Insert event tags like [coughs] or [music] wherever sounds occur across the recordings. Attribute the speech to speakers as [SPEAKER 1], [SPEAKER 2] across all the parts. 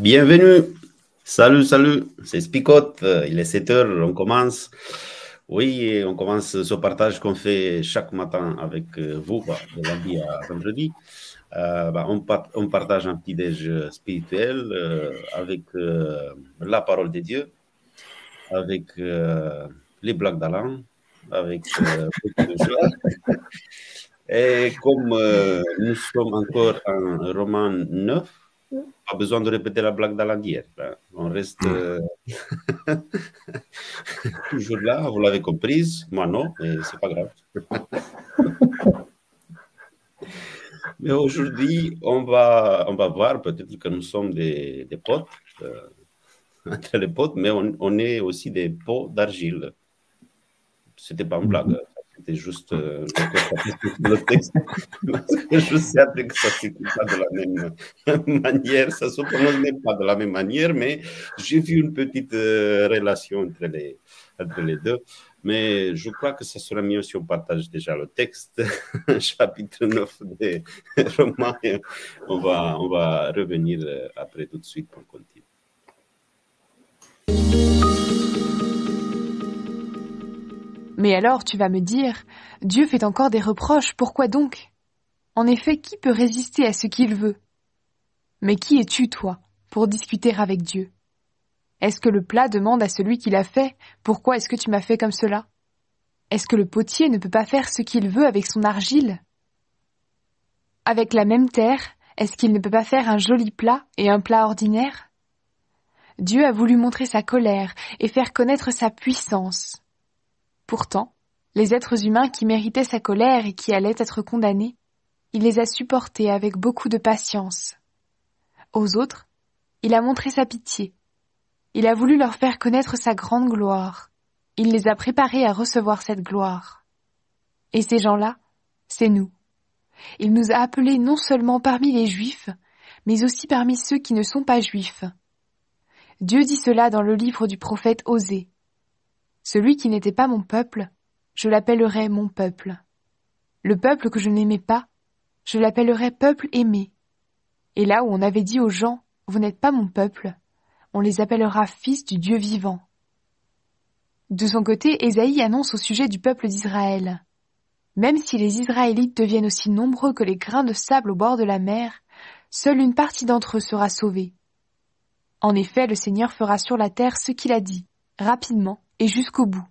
[SPEAKER 1] Bienvenue. Salut, salut. C'est Spicote. Il est 7 heures. On commence. Oui, on commence ce partage qu'on fait chaque matin avec euh, vous, bah, de lundi à vendredi. Euh, bah, on, partage un petit déj spirituel euh, avec la parole de Dieu, avec les blagues d'Alain, avec Et comme nous sommes encore en roman 9, pas besoin de répéter la blague d'Alain d'hier. Hein. On reste euh, [laughs] toujours là, vous l'avez comprise. Moi non, mais c'est pas grave. [laughs] mais aujourd'hui, on va, on va voir, peut-être que nous sommes des, des potes, euh, entre les potes, mais on, on, est aussi des pots d'argile. C'était pas une blague. C'était juste euh, le texte. Parce [laughs] que je sais que ça ne s'écrit pas de la même manière, ça ne se prononce pas de la même manière, mais j'ai vu une petite euh, relation entre les, entre les deux. Mais je crois que ça serait mieux si on partage déjà le texte, [laughs] chapitre 9 des [laughs] romans. On va, on va revenir euh, après tout de suite pour continuer.
[SPEAKER 2] Mais alors tu vas me dire, Dieu fait encore des reproches, pourquoi donc? En effet, qui peut résister à ce qu'il veut? Mais qui es-tu, toi, pour discuter avec Dieu? Est-ce que le plat demande à celui qui l'a fait, pourquoi est-ce que tu m'as fait comme cela? Est-ce que le potier ne peut pas faire ce qu'il veut avec son argile? Avec la même terre, est-ce qu'il ne peut pas faire un joli plat et un plat ordinaire? Dieu a voulu montrer sa colère et faire connaître sa puissance. Pourtant, les êtres humains qui méritaient sa colère et qui allaient être condamnés, il les a supportés avec beaucoup de patience. Aux autres, il a montré sa pitié. Il a voulu leur faire connaître sa grande gloire. Il les a préparés à recevoir cette gloire. Et ces gens-là, c'est nous. Il nous a appelés non seulement parmi les Juifs, mais aussi parmi ceux qui ne sont pas Juifs. Dieu dit cela dans le livre du prophète Osée. Celui qui n'était pas mon peuple, je l'appellerai mon peuple. Le peuple que je n'aimais pas, je l'appellerai peuple aimé. Et là où on avait dit aux gens, vous n'êtes pas mon peuple, on les appellera fils du Dieu vivant. De son côté, Ésaïe annonce au sujet du peuple d'Israël. Même si les Israélites deviennent aussi nombreux que les grains de sable au bord de la mer, seule une partie d'entre eux sera sauvée. En effet, le Seigneur fera sur la terre ce qu'il a dit, rapidement, et jusqu'au bout.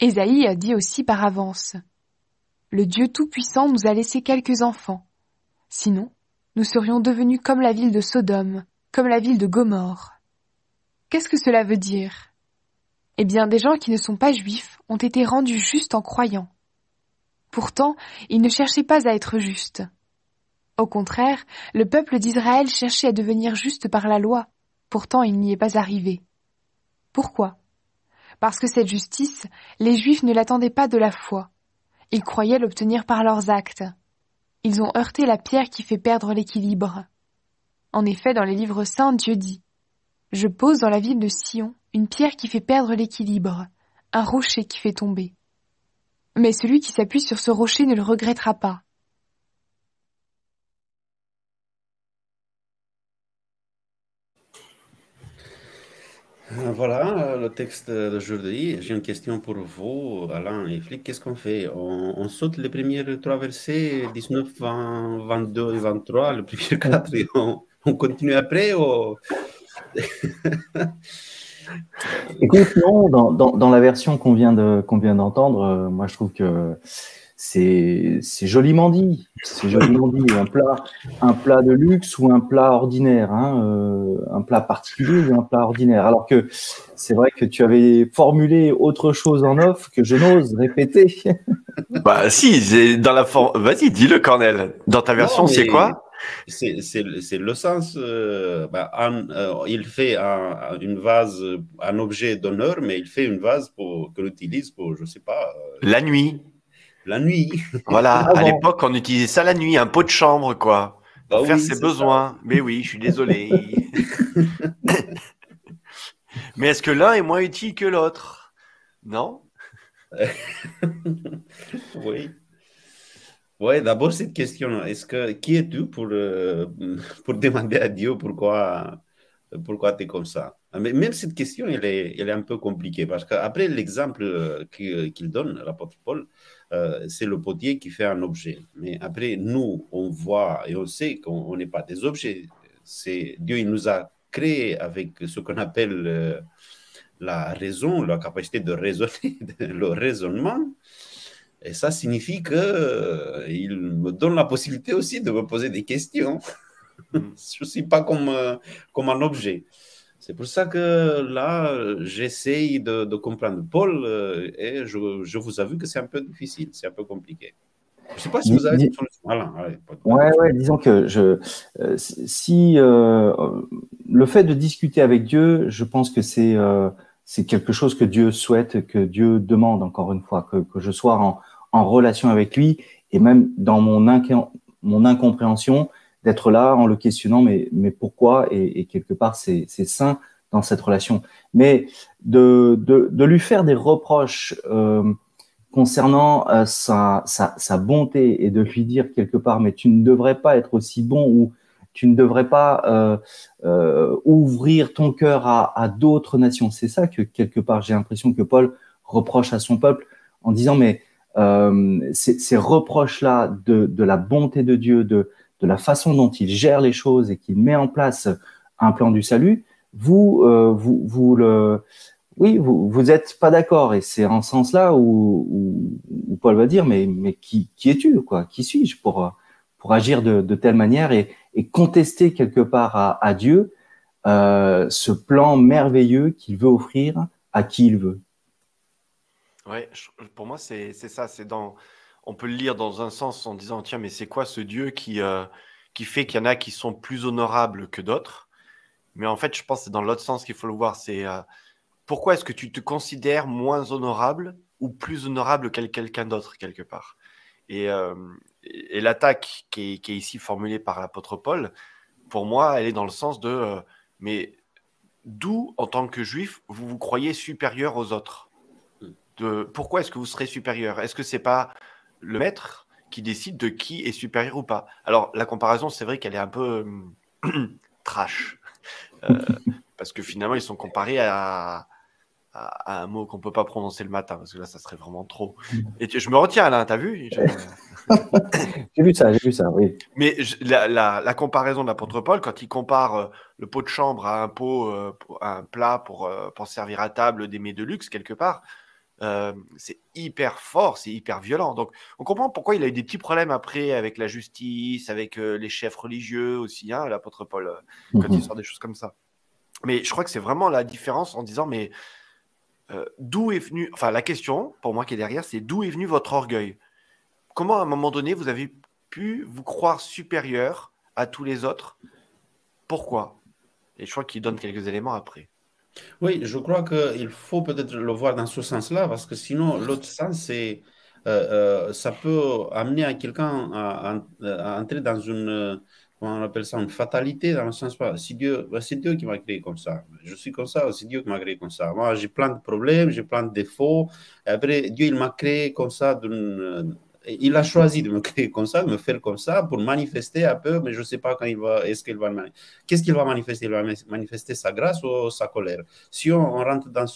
[SPEAKER 2] Ésaïe a dit aussi par avance. Le Dieu Tout-Puissant nous a laissé quelques enfants. Sinon, nous serions devenus comme la ville de Sodome, comme la ville de Gomorre. Qu'est-ce que cela veut dire? Eh bien, des gens qui ne sont pas juifs ont été rendus justes en croyant. Pourtant, ils ne cherchaient pas à être justes. Au contraire, le peuple d'Israël cherchait à devenir juste par la loi, pourtant il n'y est pas arrivé. Pourquoi? Parce que cette justice, les Juifs ne l'attendaient pas de la foi. Ils croyaient l'obtenir par leurs actes. Ils ont heurté la pierre qui fait perdre l'équilibre. En effet, dans les livres saints, Dieu dit Je pose dans la ville de Sion une pierre qui fait perdre l'équilibre, un rocher qui fait tomber. Mais celui qui s'appuie sur ce rocher ne le regrettera pas.
[SPEAKER 1] Euh, [laughs] voilà le texte d'aujourd'hui. J'ai une question pour vous, Alain et Flick. Qu'est-ce qu'on fait? On, saute les premiers trois versets, 19, 20, 22 et 23, le premier quatre, et on, continue après ou... [laughs]
[SPEAKER 3] Écoute, non, dans, la version qu'on vient d'entendre, euh, moi je trouve que c'est joliment dit. C'est joliment dit. Un plat, un plat de luxe ou un plat ordinaire, hein, euh, un plat particulier ou un plat ordinaire. Alors que c'est vrai que tu avais formulé autre chose en off que je n'ose répéter. [laughs]
[SPEAKER 4] bah si, dans la forme. Vas-y, dis-le, Cornel. Dans ta version, c'est quoi?
[SPEAKER 1] C'est le sens. Euh, bah, euh, il fait un, une vase, un objet d'honneur, mais il fait une vase pour que l'utilise pour, je sais pas.
[SPEAKER 4] la nuit
[SPEAKER 1] la nuit.
[SPEAKER 4] Voilà, [laughs] à l'époque, on utilisait ça la nuit, un pot de chambre, quoi. Pour bah faire ses besoins. Mais oui, je suis désolé. [laughs] Mais est-ce que l'un est moins utile que l'autre? Non? [laughs]
[SPEAKER 1] Oui. Oui, d'abord cette question, est-ce que qui es-tu pour, euh, pour demander à Dieu pourquoi pourquoi tu es comme ça? Mais même cette question, elle est, elle est un peu compliquée parce qu'après l'exemple euh, qu'il donne, l'apôtre Paul, euh, c'est le potier qui fait un objet. Mais après, nous, on voit et on sait qu'on n'est pas des objets. C'est Dieu, il nous a créés avec ce qu'on appelle euh, la raison, la capacité de raisonner, [laughs] le raisonnement. Et ça signifie qu'il euh, il me donne la possibilité aussi de me poser des questions. Mm. [laughs] Je ne suis pas comme, comme un objet. C'est pour ça que là, j'essaye de, comprendre Paul euh, et je, je, vous avoue que c'est un peu difficile, c'est un peu compliqué. Je ne sais pas si vous avez une solution. Voilà,
[SPEAKER 3] ouais, ouais, disons que je, euh, si euh, le fait de discuter avec Dieu, je pense que c'est c'est quelque chose que Dieu souhaite, que Dieu demande encore une fois, que, que je sois en, en relation avec lui et même dans mon, mon incompréhension, d'être là en le questionnant, mais, mais pourquoi et, quelque part, c'est sain dans cette relation. Mais de, de, lui faire des reproches euh, concernant euh, sa, sa, bonté et de lui dire quelque part, mais tu ne devrais pas être aussi bon ou tu ne devrais pas euh, ouvrir ton cœur à, d'autres nations. C'est ça que quelque part, j'ai l'impression que Paul reproche à son peuple en disant, mais ces, ces reproches-là de, de la bonté de Dieu, de, de la façon dont il gère les choses et qu'il met en place un plan du salut, vous, euh, vous, vous le, oui, vous, vous êtes pas d'accord. Et c'est en ce sens-là où, Paul va dire, mais, mais qui, qui es-tu, quoi? Qui suis-je pour, pour agir de, telle manière et, contester quelque part à, à Dieu euh, ce plan merveilleux qu'il veut offrir à qui il veut?
[SPEAKER 4] Ouais, pour moi, c'est ça. C'est dans, on peut le lire dans un sens en disant tiens, mais c'est quoi ce Dieu qui, euh, qui fait qu'il y en a qui sont plus honorables que d'autres? Mais en fait, je pense que c'est dans l'autre sens qu'il faut le voir. C'est euh, pourquoi est-ce que tu te considères moins honorable ou plus honorable que quelqu'un d'autre quelque part? Et, euh, et l'attaque qui est, qui est, ici formulée par l'apôtre Paul, pour moi, elle est dans le sens de mais d'où, en tant que juif, vous vous croyez supérieur aux autres? De, Pourquoi est-ce que vous serez supérieur? Est-ce que c'est pas le maître qui décide de qui est supérieur ou pas. Alors, la comparaison, c'est vrai qu'elle est un peu [clears throat] trash. Euh, [laughs] parce que finalement, ils sont comparés à, à, un mot qu'on peut pas prononcer le matin, parce que là, ça serait vraiment trop. Et je me retiens, Alain, t'as vu? [laughs]
[SPEAKER 3] J'ai vu ça, j'ai vu ça, oui.
[SPEAKER 4] Mais la, la, comparaison de l'apôtre Paul, quand il compare euh, le pot de chambre à un pot, euh, à un plat pour, pour servir à table des mets de luxe, quelque part, euh, c'est hyper fort, c'est hyper violent. Donc, on comprend pourquoi il a eu des petits problèmes après avec la justice, avec euh, les chefs religieux aussi, hein, l'apôtre Paul, euh, quand il mhm. sort des choses comme ça. Mais je crois que c'est vraiment la différence en disant, mais d'où est venu, enfin, la question pour moi qui est derrière, c'est d'où est venu votre orgueil? Comment à un moment donné vous avez pu vous croire supérieur à tous les autres? Pourquoi? Et je crois qu'il donne quelques éléments après.
[SPEAKER 1] Oui, je crois qu'il faut peut-être le voir dans ce sens-là, parce que sinon, l'autre sens, c'est euh, euh, ça peut amener à quelqu'un à, entrer dans une, comment on appelle ça, une fatalité, dans le sens, si Dieu, bah, c'est Dieu qui m'a créé comme ça, je suis comme ça, c'est Dieu qui m'a créé comme ça. Moi, j'ai plein de problèmes, j'ai plein de défauts, après, Dieu, il m'a créé comme ça d'une il a choisi de me créer comme ça, de me faire comme ça pour manifester un peu, mais je ne sais pas quand il va, est-ce qu'il va, qu'est-ce qu'il va manifester? Il va manifester sa grâce ou sa colère? Si on, rentre dans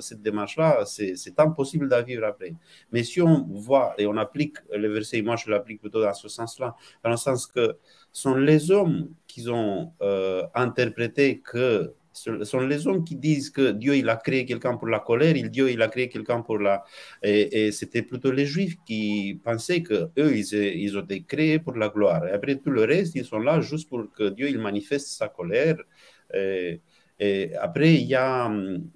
[SPEAKER 1] cette démarche-là, c'est, impossible de vivre après. Mais si on voit et on applique le verset, moi je l'applique plutôt dans ce sens-là, dans le sens que sont les hommes qui ont euh, interprété que Ce sont les hommes qui disent que Dieu il a créé quelqu'un pour la colère, il Dieu il a créé quelqu'un pour la. Et, c'était plutôt les Juifs qui pensaient que eux ils, ils, ont été créés pour la gloire. Après tout le reste, ils sont là juste pour que Dieu il manifeste sa colère. Et, après, il y a,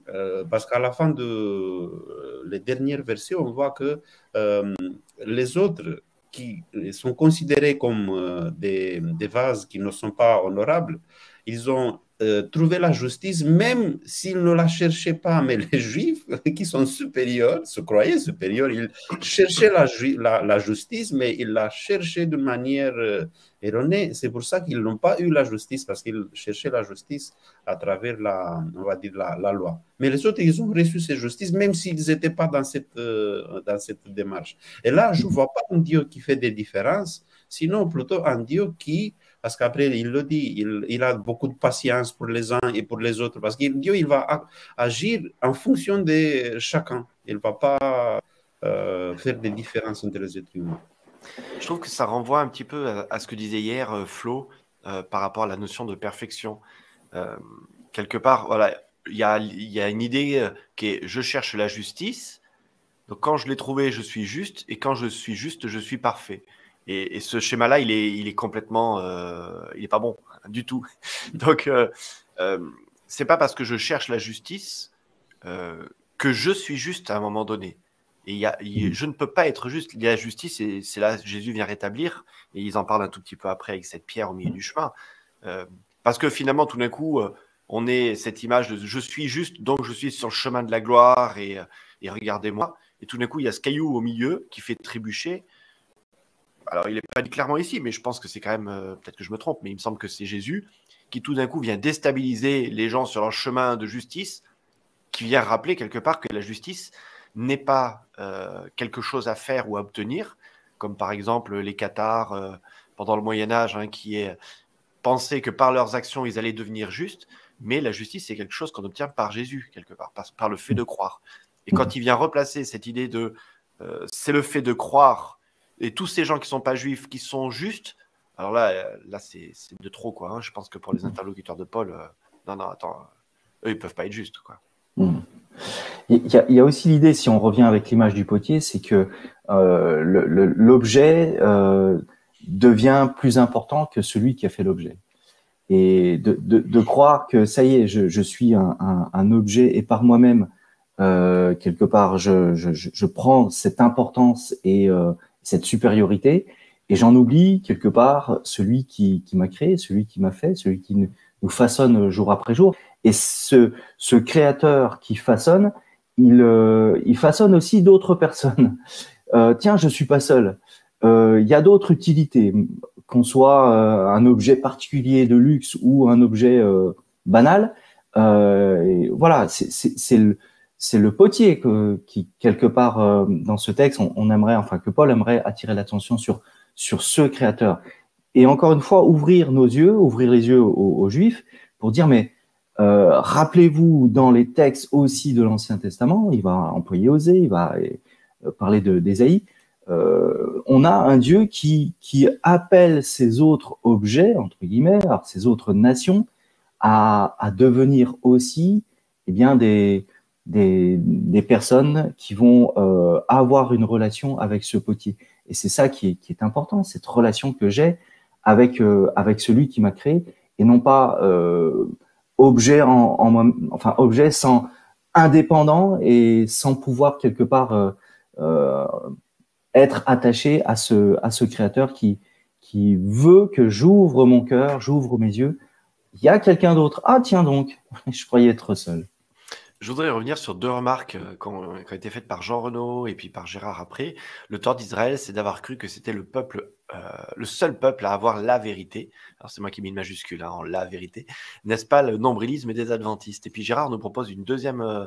[SPEAKER 1] euh, parce qu'à la fin de euh, les dernières versions, on voit que euh, les autres qui sont considérés comme des, des, vases qui ne sont pas honorables, ils ont euh, trouver la justice, même s'ils ne la cherchaient pas. Mais les Juifs, qui sont supérieurs, se croyaient supérieurs, ils cherchaient la, la, justice, mais ils la cherchaient d'une manière euh, erronée. C'est pour ça qu'ils n'ont pas eu la justice, parce qu'ils cherchaient la justice à travers la, on va dire la, la, loi. Mais les autres, ils ont reçu cette justice, même s'ils n'étaient pas dans cette, euh, dans cette démarche. Et là, je ne vois pas un Dieu qui fait des différences, sinon plutôt un Dieu qui parce qu'après, il le dit, il, a beaucoup de patience pour les uns et pour les autres, parce que Dieu, il va agir en fonction de chacun. Il ne va pas euh, faire des différences entre les êtres humains.
[SPEAKER 4] Je trouve que ça renvoie un petit peu à, ce que disait hier euh, Flo euh, par rapport à la notion de perfection. quelque part, voilà, il y a, une idée qui est je cherche la justice. Donc quand je l'ai trouvée, je suis juste, et quand je suis juste, je suis parfait. Et, ce schéma-là, il est, complètement, euh, il est pas bon [laughs] du tout. Donc, euh, euh, c'est pas parce que je cherche la justice euh, que je suis juste à un moment donné. Et je ne peux pas être juste. Il y a la justice et c'est là Jésus vient rétablir. Et ils en parlent un tout petit peu après avec cette pierre au milieu du chemin. Parce que finalement, tout d'un coup, on est cette image de je suis juste, donc je suis sur le chemin de la gloire et regardez-moi. Et tout d'un coup, il y a ce caillou au milieu qui fait trébucher alors il n'est pas dit clairement ici, mais je pense que c'est quand même, euh, peut-être que je me trompe, mais il me semble que c'est Jésus qui tout d'un coup vient déstabiliser les gens sur leur chemin de justice, qui vient rappeler quelque part que la justice n'est pas euh, quelque chose à faire ou à obtenir, comme par exemple les Cathares euh, pendant le Moyen Âge, hein, qui est pensaient que par leurs actions ils allaient devenir justes, mais la justice c'est quelque chose qu'on obtient par Jésus quelque part, par, le fait de croire. Et quand il vient replacer cette idée de c'est le fait de croire et tous ces gens qui sont pas juifs, qui sont justes, alors là, euh, là c'est de trop, quoi. Hein. Je pense que pour les interlocuteurs de Paul, euh, non, non, attends, eux, ils peuvent pas être justes, quoi.
[SPEAKER 3] Hmm. Il, y a, aussi l'idée, si on revient avec l'image du potier, c'est que euh, l'objet devient plus important que celui qui a fait l'objet. Et de, croire que ça y est, je, suis un, objet et par moi-même, quelque part, je, je, prends cette importance et cette supériorité, et j'en oublie quelque part celui qui, qui m'a créé, celui qui m'a fait, celui qui nous façonne jour après jour. Et ce, ce créateur qui façonne, il, euh, il façonne aussi d'autres personnes. [laughs] Euh, tiens, je suis pas seul. Euh, il y a d'autres utilités, qu'on soit un objet particulier de luxe ou un objet banal. Et voilà, c'est le c'est le potier que, qui, quelque part, euh, dans ce texte, on, aimerait, enfin, que Paul aimerait attirer l'attention sur, sur ce créateur. Et encore une fois, ouvrir nos yeux, ouvrir les yeux aux, Juifs pour dire, mais euh, rappelez-vous, dans les textes aussi de l'Ancien Testament, il va employer Osée, il va euh, parler d'Ésaïe, euh, on a un Dieu qui, qui appelle ces autres objets, entre guillemets, ces autres nations, à, à devenir aussi eh bien, des, des, personnes qui vont euh, avoir une relation avec ce potier. Et c'est ça qui est, important, cette relation que j'ai avec, euh, avec celui qui m'a créé, et non pas euh, objet en, en, enfin objet sans indépendant et sans pouvoir quelque part être attaché à ce, à ce créateur qui, qui veut que j'ouvre mon cœur, j'ouvre mes yeux. Il y a quelqu'un d'autre. Ah tiens donc, [laughs] je croyais être seul.
[SPEAKER 4] Je voudrais revenir sur deux remarques euh, qui ont, été faites par Jean Renaud et puis par Gérard après. Le tort d'Israël, c'est d'avoir cru que c'était le peuple, euh, le seul peuple à avoir la vérité. Alors c'est moi qui mets une majuscule hein, en la vérité. N'est-ce pas le nombrilisme des adventistes? Et puis Gérard nous propose une deuxième euh,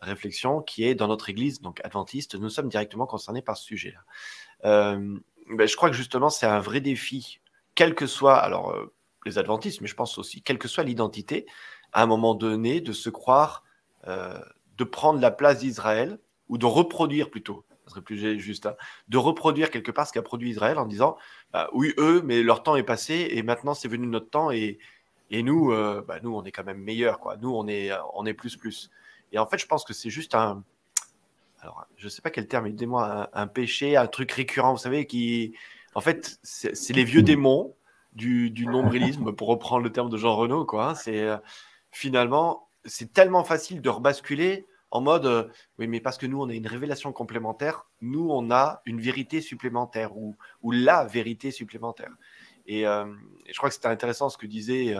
[SPEAKER 4] réflexion qui est dans notre Église, donc adventiste, nous sommes directement concernés par ce sujet-là. Ben, je crois que justement c'est un vrai défi, quel que soit, alors les adventistes, mais je pense aussi, quelle que soit l'identité, à un moment donné, de se croire euh, de prendre la place d'Israël, ou de reproduire plutôt, ça serait plus juste, hein, de reproduire quelque part ce qu'a produit Israël en disant bah, oui, eux, mais leur temps est passé et maintenant c'est venu notre temps et, Et nous, euh, bah, nous, on est quand même meilleurs, quoi. Nous, on est, on est plus plus. Et en fait, je pense que c'est juste un, alors, je sais pas quel terme, aidez-moi, un, péché, un truc récurrent, vous savez, qui, en fait, c'est les vieux démons du, du, nombrilisme, pour reprendre le terme de Jean Renaud, quoi. Hein. C'est euh, finalement, c'est tellement facile de rebasculer en mode, euh, oui, mais parce que nous, on a une révélation complémentaire, nous, on a une vérité supplémentaire ou, ou la vérité supplémentaire. Et, euh, je crois que c'était intéressant ce que disait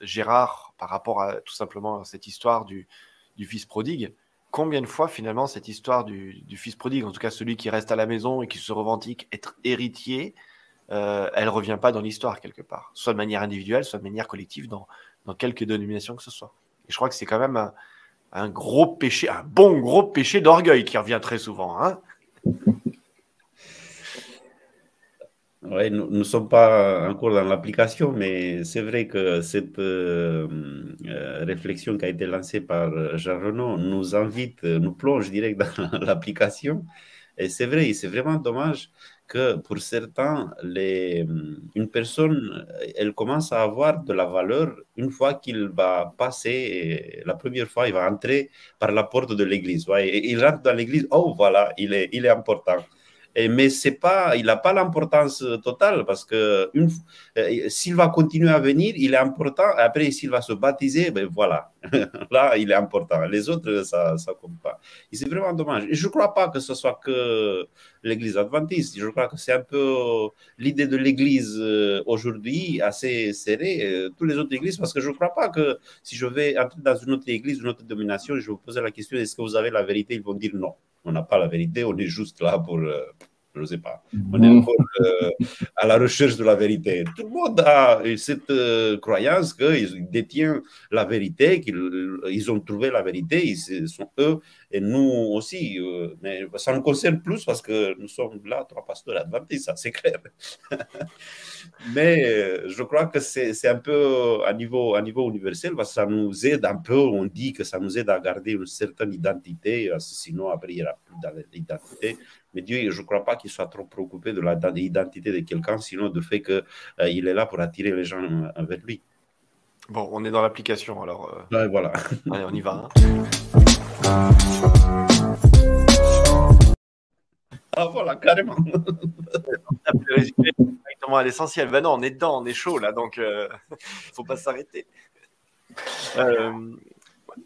[SPEAKER 4] Gérard par rapport à tout simplement à cette histoire du, du fils prodigue combien de fois finalement cette histoire du, fils prodigue, en tout cas celui qui reste à la maison et qui se revendique être héritier, euh, elle revient pas dans l'histoire quelque part, soit de manière individuelle, soit de manière collective dans, dans quelque dénomination que ce soit. Et je crois que c'est quand même un, gros péché, un bon gros péché d'orgueil qui revient très souvent. Hein
[SPEAKER 1] Oui, nous ne sommes pas encore dans l'application, mais c'est vrai que cette euh, euh, réflexion qui a été lancée par Jean Renaud nous invite, nous plonge direct dans [laughs] l'application. Et c'est vrai, c'est vraiment dommage que pour certains, les, une personne, elle commence à avoir de la valeur une fois qu'il va passer, la première fois, il va entrer par la porte de l'église. Il rentre dans l'église, oh voilà, il est important mais c'est pas, il n'a pas l'importance totale parce que euh, s'il va continuer à venir, il est important. Après, s'il va se baptiser, ben voilà, [laughs] là, il est important. Les autres, ça ne compte pas. C'est vraiment dommage. Je ne crois pas que ce soit que l'Église adventiste. Je crois que c'est un peu l'idée de l'Église euh, aujourd'hui assez serrée, euh, toutes les autres églises, parce que je ne crois pas que si je vais entrer dans une autre église, une autre domination, je vais vous poser la question est-ce que vous avez la vérité? Ils vont dire non on n'a pas la vérité, on est juste là pour, euh, je ne sais pas, on est encore euh, à la recherche de la vérité. Tout le monde a cette euh, croyance qu'ils détiennent la vérité, qu'ils ont trouvé la vérité, ils sont eux et nous aussi. mais ça nous concerne plus parce que nous sommes là, trois pasteurs adventistes, ça c'est clair. [laughs] mais je crois que c'est un peu à niveau, à niveau universel parce que ça nous aide un peu, on dit que ça nous aide à garder une certaine identité, sinon après il n'y aura plus d'identité. Mais Dieu, je ne crois pas qu'il soit trop préoccupé de l'identité de quelqu'un, sinon du fait qu'il euh, il est là pour attirer les gens euh, vers lui.
[SPEAKER 4] Bon, on est dans l'application alors.
[SPEAKER 1] Euh... voilà. [laughs]
[SPEAKER 4] Allez, on y va. Hein.
[SPEAKER 1] Ah voilà, carrément. [laughs]
[SPEAKER 4] directement à l'essentiel. Ben non, on est dedans, on est chaud là, donc il euh, ne [laughs] faut pas s'arrêter.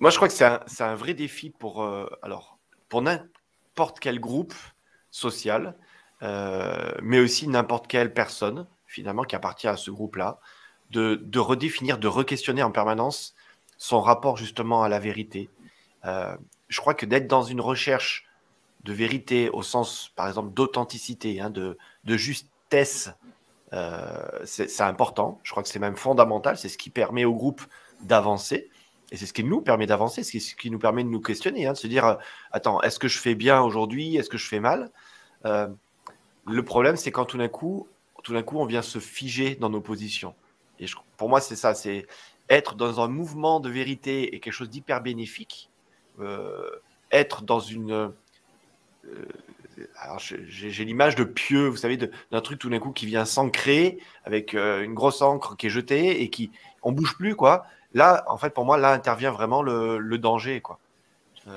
[SPEAKER 4] moi, je crois que c'est un, un, vrai défi pour, alors, pour n'importe quel groupe social, euh, mais aussi n'importe quelle personne, finalement, qui appartient à ce groupe-là, de, redéfinir, de re-questionner en permanence son rapport justement à la vérité. Euh, je crois que d'être dans une recherche de vérité au sens, par exemple, d'authenticité, hein, de, de, justesse, euh, c'est important. Je crois que c'est même fondamental. C'est ce qui permet au groupe d'avancer. Et c'est ce qui nous permet d'avancer, ce qui nous permet de nous questionner, hein, de se dire, euh, attends, est-ce que je fais bien aujourd'hui Est-ce que je fais mal euh, Le problème, c'est quand tout d'un coup, tout d'un coup, on vient se figer dans nos positions. Et pour moi, c'est ça, c'est être dans un mouvement de vérité et quelque chose d'hyper bénéfique. Euh, être dans une... alors j'ai l'image de pieux, vous savez, d'un truc tout d'un coup qui vient s'ancrer avec une grosse encre qui est jetée et qui on bouge plus quoi. Là, en fait, pour moi, là intervient vraiment le, danger. Quoi.
[SPEAKER 3] Euh,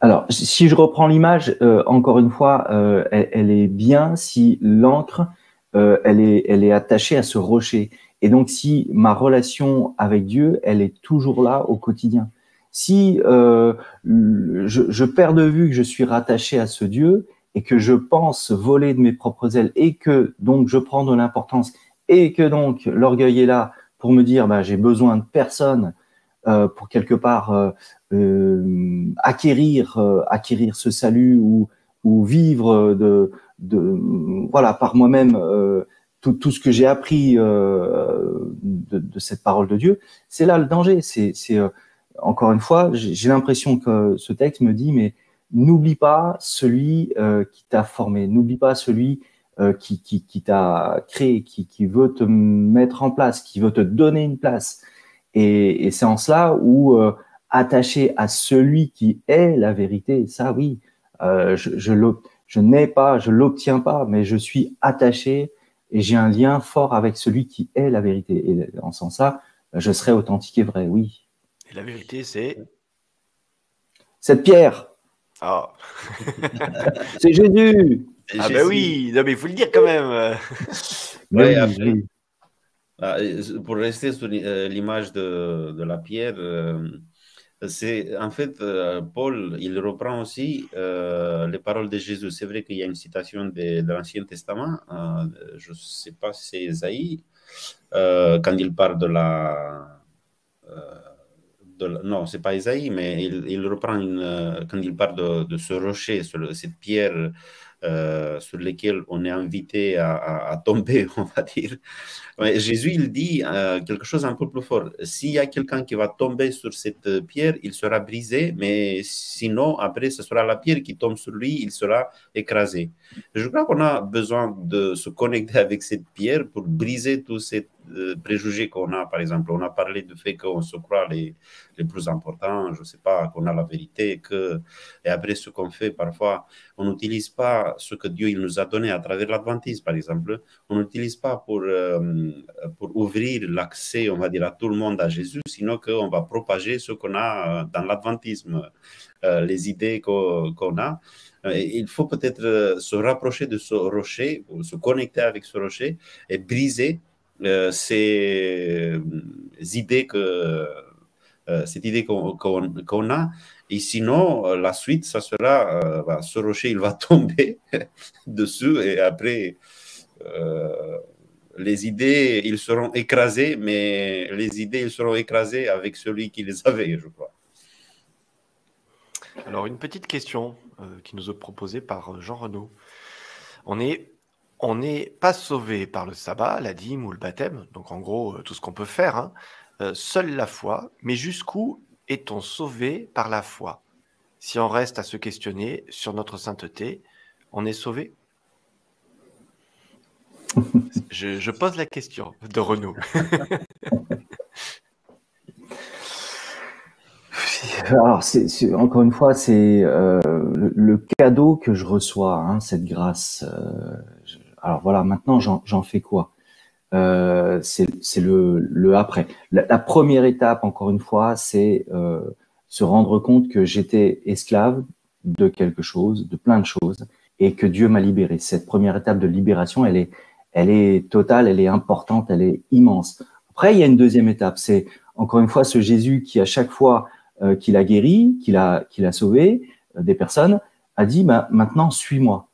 [SPEAKER 3] Alors, si je reprends l'image, euh, encore une fois, euh, elle, est bien si l'encre, elle, est, elle est attachée à ce rocher. Et donc, si ma relation avec Dieu, elle est toujours là au quotidien. Si je, je, perds de vue que je suis rattaché à ce Dieu et que je pense voler de mes propres ailes et que donc je prends de l'importance et que donc l'orgueil est là pour me dire bah, j'ai besoin de personne euh, pour quelque part euh, euh, acquérir acquérir ce salut ou ou vivre de de voilà par moi-même tout, tout ce que j'ai appris de, de, cette parole de Dieu. C'est là le danger. C'est encore une fois j'ai l'impression que ce texte me dit mais n'oublie pas celui qui t'a formé. N'oublie pas celui euh, qui, qui, qui t'a créé, qui, qui veut te mettre en place, qui veut te donner une place. Et, et c'est en cela où euh, attaché à celui qui est la vérité, ça oui, euh, je, je, je n'ai pas, je l'obtiens pas, mais je suis attaché et j'ai un lien fort avec celui qui est la vérité. Et en ce sens-là, je serai authentique et vrai, oui.
[SPEAKER 4] Et la vérité, c'est
[SPEAKER 3] Cette pierre.
[SPEAKER 4] Ah, [laughs]
[SPEAKER 3] C'est Jésus.
[SPEAKER 4] Ah ben oui, non, mais il faut le dire quand même.
[SPEAKER 3] Mais [laughs]
[SPEAKER 1] Ouais,
[SPEAKER 3] oui,
[SPEAKER 1] après-
[SPEAKER 3] oui.
[SPEAKER 1] Ah, et Pour rester sur euh, l'image de, de la pierre, euh, c'est en fait euh, Paul, il reprend aussi euh, les paroles de Jésus. C'est vrai qu'il y a une citation de, de l'Ancien Testament, euh, je ne sais pas si c'est Isaïe, euh, quand il parle de la, euh, de la- non, c'est pas Isaïe, mais il, il reprend une, euh, quand il parle de, de ce rocher, sur le- cette pierre euh, sur laquelle on est invité à, tomber, [laughs] on va dire. Jésus, il dit euh, quelque chose un peu plus fort. S'il y a quelqu'un qui va tomber sur cette pierre, il sera brisé, mais sinon, après, ce sera la pierre qui tombe sur lui, il sera écrasé. Je crois qu'on a besoin de se connecter avec cette pierre pour briser ces euh, préjugés qu'on a. Par exemple, on a parlé du fait qu'on se croit les, les plus importants, je ne sais pas, qu'on a la vérité, que, et après, ce qu'on fait, parfois, on n'utilise pas ce que Dieu il nous a donné à travers l'Adventisme, par exemple. On n'utilise pas pour, euh, pour ouvrir l'accès, on va dire, à tout le monde à Jésus, sinon qu'on va propager ce qu'on a euh, dans l'Adventisme, euh, les idées qu'on a. Il faut peut-être se rapprocher de ce rocher, se connecter avec ce rocher et briser ces euh, idées euh, cette idée qu'on a. Et sinon, euh, la suite, ça sera, euh, bah, ce rocher, il va [laughs] tomber dessus et après, euh, les idées, ils seront écrasées, mais les idées, ils seront écrasées avec celui qui les avait, je crois.
[SPEAKER 4] Alors, une petite question euh, qui nous est proposée par euh, Jean Renaud. On est, on n'est pas sauvé par le sabbat, la dîme ou le baptême, donc en gros, euh, tout ce qu'on peut faire, hein. Euh, seule la foi, mais jusqu'où est-on sauvé par la foi? Si on reste à se questionner sur notre sainteté, on est sauvé? [laughs] Je, je pose la question de Renaud. [laughs]
[SPEAKER 3] Alors, encore une fois, c'est euh, le, le cadeau que je reçois, hein, cette grâce. euh, je- alors voilà, maintenant, j'en, fais quoi? Euh, c'est, le, après. La, première étape, encore une fois, c'est euh, se rendre compte que j'étais esclave de quelque chose, de plein de choses, et que Dieu m'a libéré. Cette première étape de libération, elle est, elle est totale, elle est importante, elle est immense. Après, il y a une deuxième étape, c'est encore une fois ce Jésus qui à chaque fois euh, qu'il a guéri, qu'il a, sauvé des personnes, a dit bah, maintenant suis-moi.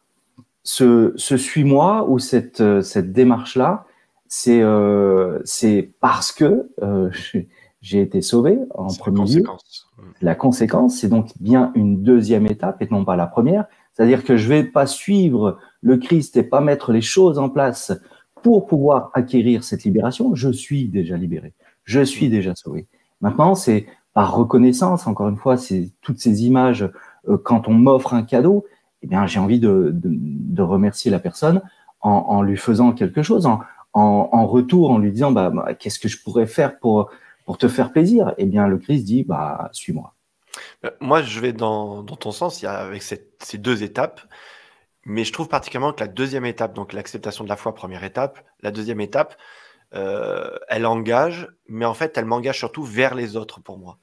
[SPEAKER 3] Ce, ce suis-moi ou cette, euh, cette démarche-là, c'est euh, c'est parce que euh, [laughs] j'ai- été sauvé en premier lieu.
[SPEAKER 4] conséquence. Mm.
[SPEAKER 3] La conséquence, c'est donc bien une deuxième étape et non pas la première. C'est-à-dire que je vais pas suivre le Christ et pas mettre les choses en place pour pouvoir acquérir cette libération. Je suis déjà libéré. Je suis déjà sauvé. Maintenant, c'est par reconnaissance, encore une fois, c'est toutes ces images, euh, quand on m'offre un cadeau, eh bien, j'ai envie de, remercier la personne en, lui faisant quelque chose, en, retour, en lui disant, bah, bah, qu'est-ce que je pourrais faire pour, te faire plaisir? Eh bien, le Christ dit, bah, suis-moi.
[SPEAKER 4] Euh, Moi, je vais dans, ton sens, avec ces deux étapes, mais je trouve particulièrement que la deuxième étape, donc l'acceptation de la foi, première étape, la deuxième étape, euh, elle engage, mais en fait, elle m'engage surtout vers les autres pour moi.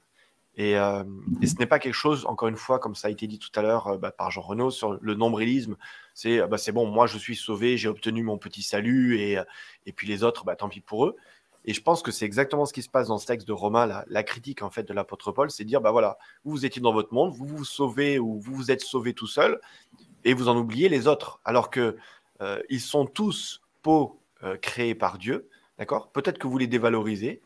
[SPEAKER 4] Et, euh, et ce n'est pas quelque chose, encore une fois, comme ça a été dit tout à l'heure euh, bah, par Jean Renaud sur le nombrilisme, c'est euh, bah, bon, moi je suis sauvé, j'ai obtenu mon petit salut, et, et puis les autres, bah, tant pis pour eux. Et je pense que c'est exactement ce qui se passe dans ce texte de Romain, la, la critique en fait de l'apôtre Paul, c'est dire, bah voilà, vous, vous étiez dans votre monde, vous vous sauvez ou vous vous êtes sauvé tout seul, et vous en oubliez les autres, alors que ils sont tous peaux euh, créés par Dieu, d'accord? Peut-être que vous les dévalorisez,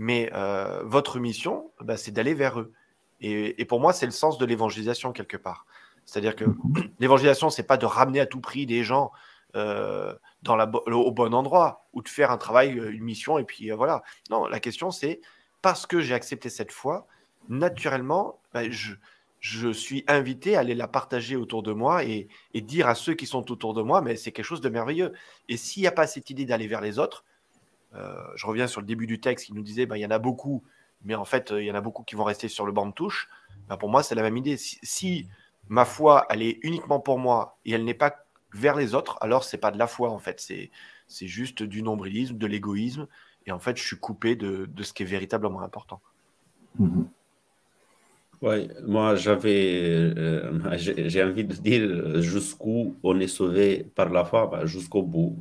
[SPEAKER 4] mais euh, votre mission, bah, c'est d'aller vers eux. Et, et pour moi, c'est le sens de l'évangélisation quelque part. C'est-à-dire que [clears throat] l'évangélisation, c'est pas de ramener à tout prix des gens euh, dans la, bo- au bon endroit ou de faire un travail, euh, une mission, et puis euh, voilà. Non, la question, c'est parce que j'ai accepté cette foi, naturellement, bah, je, je suis invité à aller la partager autour de moi et, et dire à ceux qui sont autour de moi, mais c'est quelque chose de merveilleux. Et s'il n'y a pas cette idée d'aller vers les autres, je reviens sur le début du texte qui nous disait, bah, il y en a beaucoup, mais en fait, euh, il y en a beaucoup qui vont rester sur le banc de touche. Bah, pour moi, c'est la même idée. Si, ma foi, elle est uniquement pour moi et elle n'est pas vers les autres, alors c'est pas de la foi en fait. C'est c'est juste du nombrilisme, de l'égoïsme, et en fait, je suis coupé de, ce qui est véritablement important.
[SPEAKER 1] Mhm. Oui, moi j'avais, euh, j'ai envie de dire jusqu'où on est sauvé par la foi, bah, jusqu'au bout.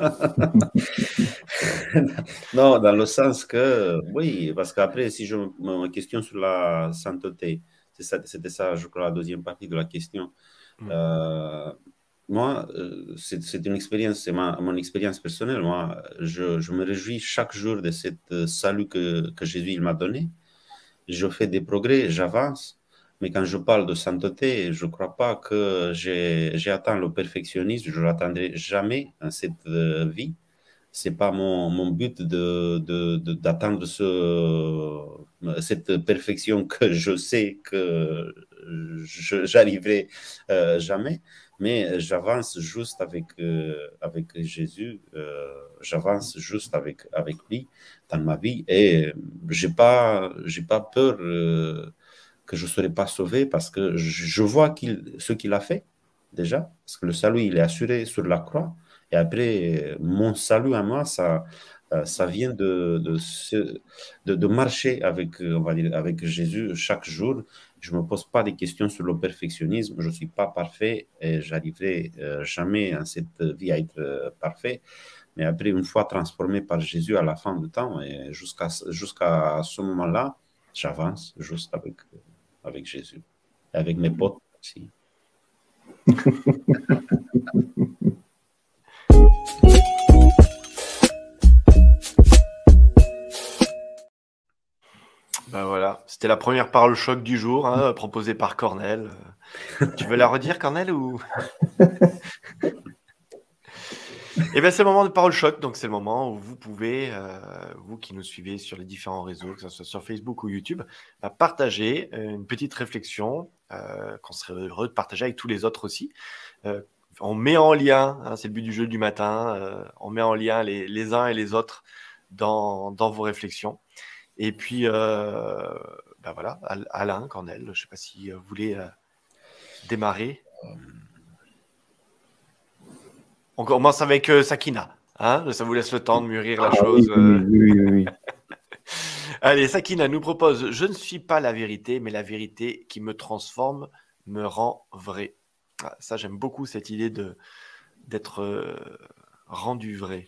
[SPEAKER 1] [laughs] non, dans le sens que, oui, parce qu'après, si je me question sur la sainteté, c'était ça, je crois, la deuxième partie de la question. Mm. Euh, moi, euh, c'est une expérience, c'est mon expérience personnelle. Moi, je, je, me réjouis chaque jour de cette salut que, que Jésus m'a donné je fais des progrès, j'avance. Mais quand je parle de sainteté, je ne crois pas que j'ai atteint le perfectionnisme. Je ne l'atteindrai jamais dans cette euh, vie. Ce n'est pas mon, but d'atteindre de, ce, cette perfection que je sais que j'arriverai euh, jamais. Mais j'avance juste avec, euh, avec Jésus. j'avance juste avec, avec lui dans ma vie et j'ai pas j'ai pas peur euh, que je serai pas sauvé parce que je vois ce qu'il a fait déjà parce que le salut il est assuré sur la croix et après mon salut à moi ça euh, ça vient de de, de, marcher avec on va dire avec Jésus chaque jour je me pose pas des questions sur le perfectionnisme. Je suis pas parfait et j'arriverai euh, jamais en cette vie à être parfait. Mais après, une fois transformé par Jésus à la fin du temps, et jusqu'à jusqu'à ce moment-là, j'avance juste avec, avec Jésus, et avec mes potes aussi. [laughs]
[SPEAKER 4] Ben voilà, c'était la première parole choc du jour, hein, proposée par Cornel. tu veux la redire, Cornel, ou? Et [laughs] eh bien, c'est le moment de parole choc. Donc, c'est le moment où vous pouvez, euh, vous qui nous suivez sur les différents réseaux, que ce soit sur Facebook ou YouTube, bah, partager euh, une petite réflexion euh, qu'on serait heureux de partager avec tous les autres aussi. on met en lien, hein, c'est le but du jeu du matin, on met en lien les, uns et les autres dans, dans vos réflexions. Et puis, bah voilà, Alain, Cornel, je ne sais pas si vous voulez démarrer. On commence avec euh, Sakina. Hein ça vous laisse le temps de mûrir la ah chose. Euh. Oui, oui, oui, [laughs] Allez, Sakina nous propose Je ne suis pas la vérité, mais la vérité qui me transforme me rend vrai. Ah, ça, j'aime beaucoup cette idée de d'être euh, rendu vrai.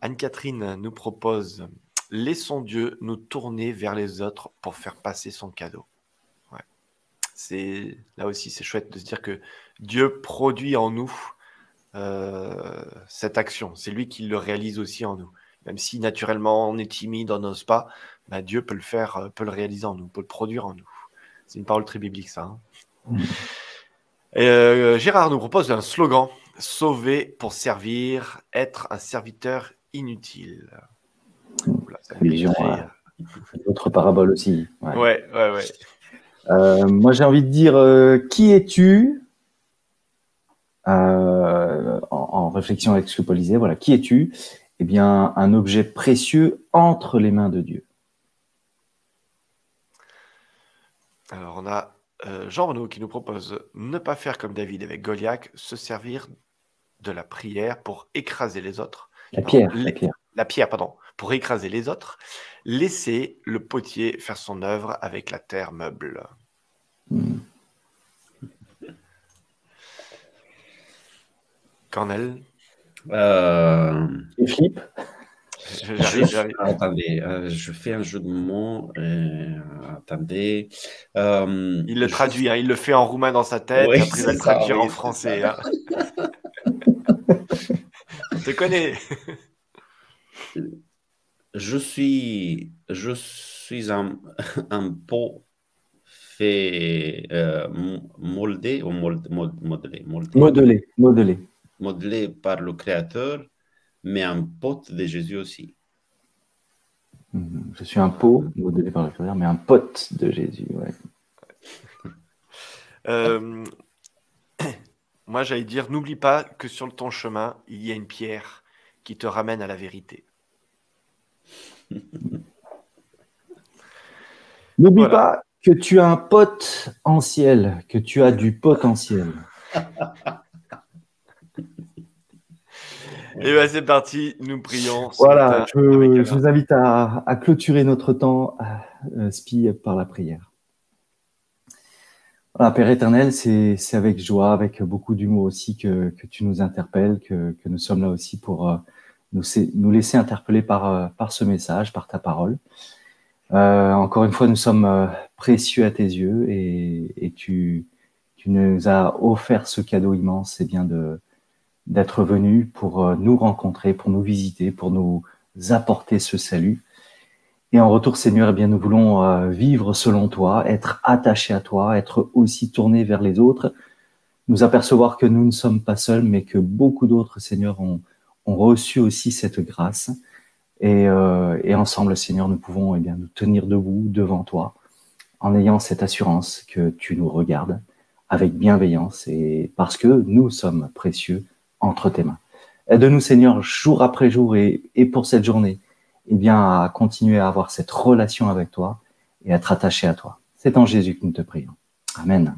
[SPEAKER 4] Anne-Catherine nous propose Laissons Dieu nous tourner vers les autres pour faire passer son cadeau. C'est là aussi, c'est chouette de se dire que Dieu produit en nous euh, cette action. C'est lui qui le réalise aussi en nous. Même si naturellement on est timide, on n'ose pas, bah, Dieu peut le faire, euh, peut le réaliser en nous, peut le produire en nous. C'est une parole très biblique, ça. Hein. Mm. Euh, Gérard nous propose un slogan sauver pour servir, être un serviteur inutile.
[SPEAKER 3] Voilà, autre parabole aussi.
[SPEAKER 4] Ouais, ouais, ouais.
[SPEAKER 3] moi, j'ai envie de dire qui es-tu? Euh, en, réflexion avec ce que Paul disait, voilà, qui es-tu? Eh bien, un objet précieux entre les mains de Dieu.
[SPEAKER 4] Alors, on a euh, Jean Renaud qui nous propose ne pas faire comme David avec Goliath, se servir de la prière pour écraser les autres.
[SPEAKER 3] La pierre, la pierre.
[SPEAKER 4] La pierre, pardon, pour écraser les autres. Laisser le potier faire son œuvre avec la terre meuble. Hmm. Cornel
[SPEAKER 3] euh... Flip
[SPEAKER 1] J'arrive, j'arrive. Attendez, euh, je fais un jeu de mots. Euh, attendez.
[SPEAKER 4] Euh, il le traduit, hein, il le fait en roumain dans sa tête, oui, après il va le traduire en français. Hein. [laughs] Je te connais. [laughs]
[SPEAKER 1] Je suis, je suis un, [laughs] un pot fait moldé ou moldé, modelé,
[SPEAKER 3] modelé. modelé
[SPEAKER 1] modelé par le Créateur, mais un pote de Jésus aussi.
[SPEAKER 3] Je suis un pot modelé par le Créateur, mais un pote de Jésus. Ouais. [laughs]
[SPEAKER 4] Euh, [coughs] moi, j'allais dire, n'oublie pas que sur ton chemin, il y a une pierre qui te ramène à la vérité. [laughs]
[SPEAKER 3] N'oublie pas que tu as un pote en ciel, que tu as du potentiel.
[SPEAKER 4] Et bien c'est parti, nous prions.
[SPEAKER 3] Voilà, je, vous invite à, clôturer notre temps, euh, Spi, par la prière. Voilà, Père éternel, c'est avec joie, avec beaucoup d'humour aussi que, tu nous interpelles, que, nous sommes là aussi pour euh, nous, laisser interpeller par, euh, par ce message, par ta parole. encore une fois, nous sommes précieux à tes yeux et, tu, nous as offert ce cadeau immense, c'est bien d'être venu pour euh, nous rencontrer, pour nous visiter, pour nous apporter ce salut. Et en retour, Seigneur, eh bien, nous voulons euh, vivre selon toi, être attachés à toi, être aussi tournés vers les autres, nous apercevoir que nous ne sommes pas seuls, mais que beaucoup d'autres, Seigneur, ont, ont, reçu aussi cette grâce. Et, euh, et ensemble, Seigneur, nous pouvons eh bien, nous tenir debout devant toi, en ayant cette assurance que tu nous regardes, avec bienveillance et parce que nous sommes précieux entre tes mains. Aide-nous, Seigneur, jour après jour et, et pour cette journée, eh bien, à continuer à avoir cette relation avec toi et à être attaché à toi. C'est en Jésus que nous te prions. Amen.